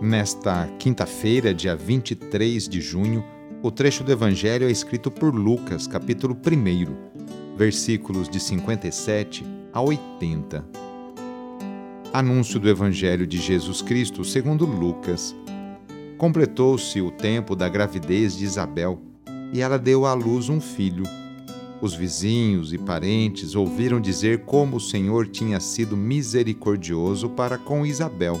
Nesta quinta-feira, dia 23 de junho, o trecho do Evangelho é escrito por Lucas, capítulo 1, versículos de 57 a 80. Anúncio do Evangelho de Jesus Cristo segundo Lucas. Completou-se o tempo da gravidez de Isabel e ela deu à luz um filho. Os vizinhos e parentes ouviram dizer como o Senhor tinha sido misericordioso para com Isabel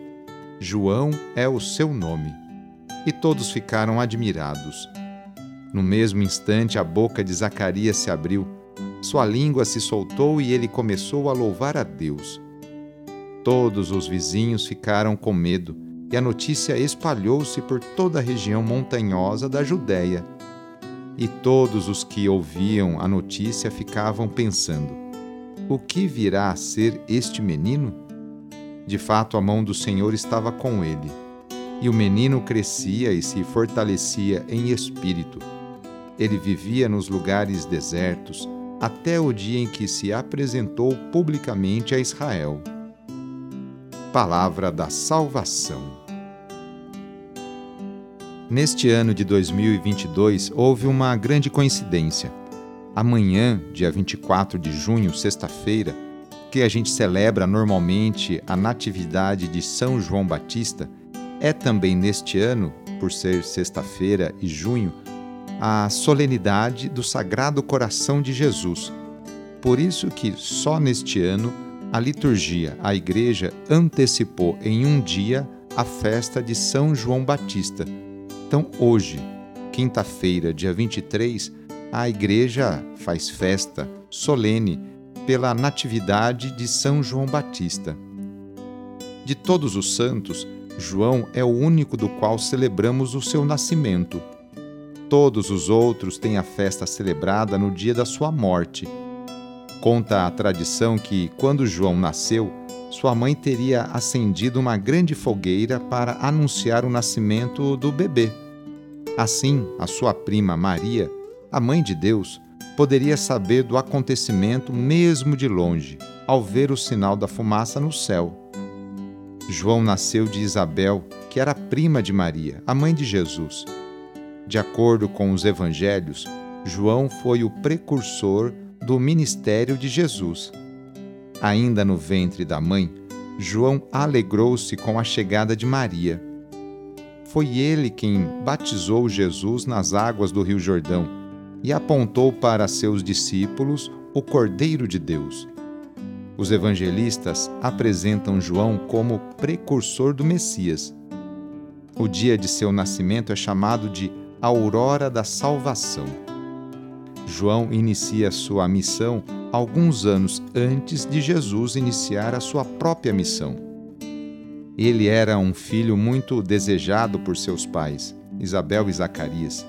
João é o seu nome e todos ficaram admirados. No mesmo instante, a boca de Zacarias se abriu, sua língua se soltou e ele começou a louvar a Deus. Todos os vizinhos ficaram com medo e a notícia espalhou-se por toda a região montanhosa da Judéia. E todos os que ouviam a notícia ficavam pensando: o que virá a ser este menino? De fato, a mão do Senhor estava com ele e o menino crescia e se fortalecia em espírito. Ele vivia nos lugares desertos até o dia em que se apresentou publicamente a Israel. Palavra da Salvação. Neste ano de 2022 houve uma grande coincidência. Amanhã, dia 24 de junho, sexta-feira, que a gente celebra normalmente a Natividade de São João Batista, é também neste ano, por ser sexta-feira e junho, a solenidade do Sagrado Coração de Jesus. Por isso que só neste ano a liturgia, a igreja antecipou em um dia a festa de São João Batista. Então, hoje, quinta-feira, dia 23, a igreja faz festa solene pela natividade de São João Batista. De todos os santos, João é o único do qual celebramos o seu nascimento. Todos os outros têm a festa celebrada no dia da sua morte. Conta a tradição que, quando João nasceu, sua mãe teria acendido uma grande fogueira para anunciar o nascimento do bebê. Assim, a sua prima Maria, a mãe de Deus, poderia saber do acontecimento mesmo de longe, ao ver o sinal da fumaça no céu. João nasceu de Isabel, que era prima de Maria, a mãe de Jesus. De acordo com os evangelhos, João foi o precursor do ministério de Jesus. Ainda no ventre da mãe, João alegrou-se com a chegada de Maria. Foi ele quem batizou Jesus nas águas do Rio Jordão e apontou para seus discípulos o Cordeiro de Deus. Os evangelistas apresentam João como precursor do Messias. O dia de seu nascimento é chamado de Aurora da Salvação. João inicia sua missão alguns anos antes de Jesus iniciar a sua própria missão. Ele era um filho muito desejado por seus pais, Isabel e Zacarias,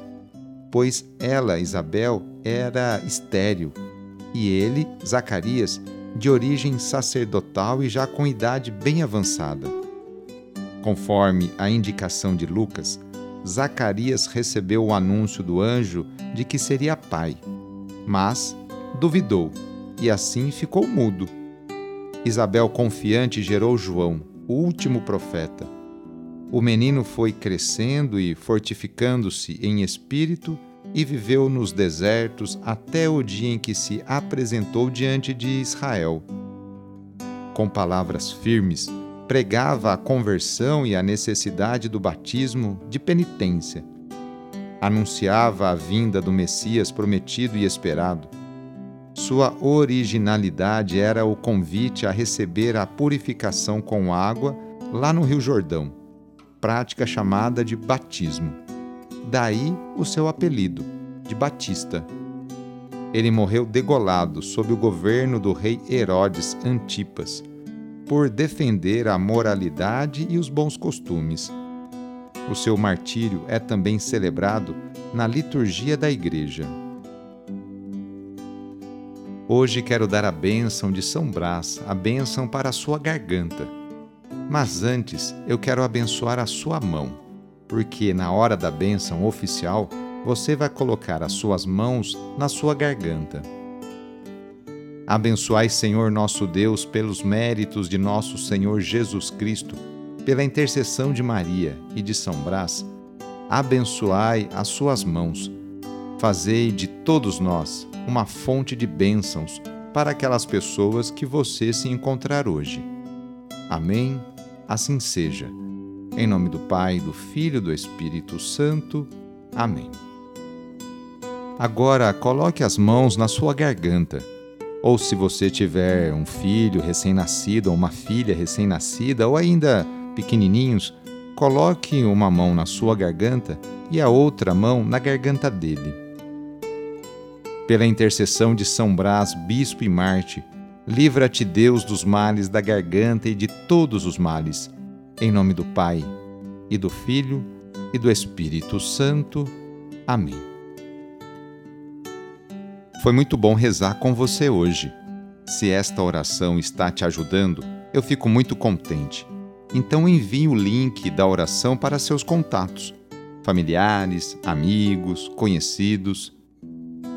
pois ela, Isabel, era estéril e ele, Zacarias, de origem sacerdotal e já com idade bem avançada. Conforme a indicação de Lucas, Zacarias recebeu o anúncio do anjo de que seria pai, mas duvidou e assim ficou mudo. Isabel, confiante, gerou João, o último profeta. O menino foi crescendo e fortificando-se em espírito e viveu nos desertos até o dia em que se apresentou diante de Israel. Com palavras firmes, pregava a conversão e a necessidade do batismo de penitência. Anunciava a vinda do Messias prometido e esperado. Sua originalidade era o convite a receber a purificação com água lá no Rio Jordão, prática chamada de batismo. Daí o seu apelido, de Batista. Ele morreu degolado sob o governo do rei Herodes Antipas por defender a moralidade e os bons costumes. O seu martírio é também celebrado na liturgia da Igreja. Hoje quero dar a bênção de São Brás, a bênção para a sua garganta. Mas antes eu quero abençoar a sua mão, porque na hora da bênção oficial você vai colocar as suas mãos na sua garganta. Abençoai, Senhor nosso Deus, pelos méritos de nosso Senhor Jesus Cristo, pela intercessão de Maria e de São Brás, abençoai as suas mãos. Fazei de todos nós uma fonte de bênçãos para aquelas pessoas que você se encontrar hoje. Amém? Assim seja. Em nome do Pai, do Filho e do Espírito Santo. Amém. Agora coloque as mãos na sua garganta ou se você tiver um filho recém-nascido ou uma filha recém-nascida ou ainda pequenininhos, coloque uma mão na sua garganta e a outra mão na garganta dele. Pela intercessão de São Brás, bispo e Marte, livra-te Deus dos males da garganta e de todos os males. Em nome do Pai, e do Filho, e do Espírito Santo. Amém. Foi muito bom rezar com você hoje. Se esta oração está te ajudando, eu fico muito contente. Então envie o link da oração para seus contatos, familiares, amigos, conhecidos.